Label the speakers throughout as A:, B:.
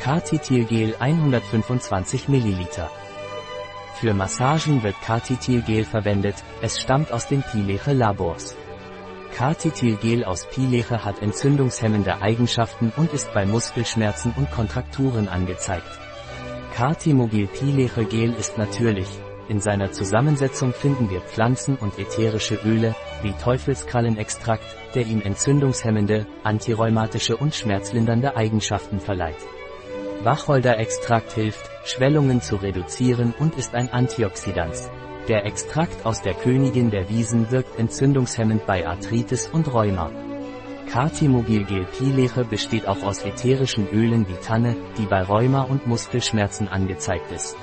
A: Cartitilgel 125 ml. Für Massagen wird Cartitilgel verwendet, es stammt aus den Pileche Labors. Cartitilgel aus Pileche hat entzündungshemmende Eigenschaften und ist bei Muskelschmerzen und Kontrakturen angezeigt. Cartimogil Pileche Gel ist natürlich, in seiner Zusammensetzung finden wir Pflanzen- und ätherische Öle, wie Teufelskrallenextrakt, der ihm entzündungshemmende, antirheumatische und schmerzlindernde Eigenschaften verleiht. Wacholderextrakt hilft, Schwellungen zu reduzieren und ist ein Antioxidant. Der Extrakt aus der Königin der Wiesen wirkt entzündungshemmend bei Arthritis und Rheuma. Cartimogylgel-Pileche besteht auch aus ätherischen Ölen wie Tanne, die bei Rheuma und Muskelschmerzen angezeigt ist.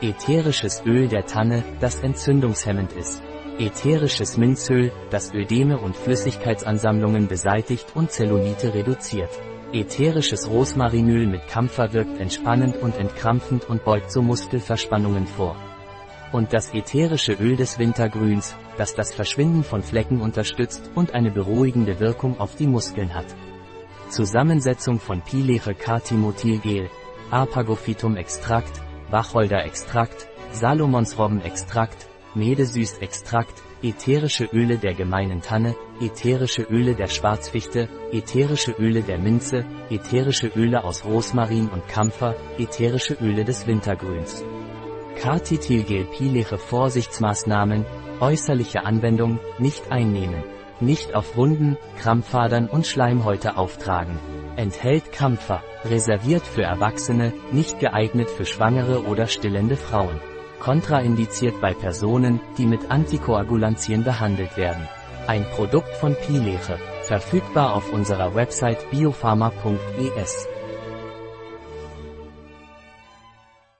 A: Ätherisches Öl der Tanne, das entzündungshemmend ist. Ätherisches Minzöl, das Ödeme und Flüssigkeitsansammlungen beseitigt und Zellulite reduziert. Ätherisches Rosmarinöl mit Kampfer wirkt entspannend und entkrampfend und beugt so Muskelverspannungen vor. Und das ätherische Öl des Wintergrüns, das das Verschwinden von Flecken unterstützt und eine beruhigende Wirkung auf die Muskeln hat. Zusammensetzung von Pileche Cartimotilgel, Apagophytum Extrakt, Wacholderextrakt, Salomonsrobbenextrakt, Medesüßextrakt, ätherische Öle der gemeinen Tanne, ätherische Öle der Schwarzfichte, ätherische Öle der Minze, ätherische Öle aus Rosmarin und Kampfer, ätherische Öle des Wintergrüns. Cartitilgel-Pileche Vorsichtsmaßnahmen, äußerliche Anwendung, nicht einnehmen. Nicht auf Wunden, Krampfadern und Schleimhäute auftragen. Enthält Kampfer, reserviert für Erwachsene, nicht geeignet für schwangere oder stillende Frauen. Kontraindiziert bei Personen, die mit Antikoagulantien behandelt werden. Ein Produkt von Pileche, verfügbar auf unserer Website biopharma.es.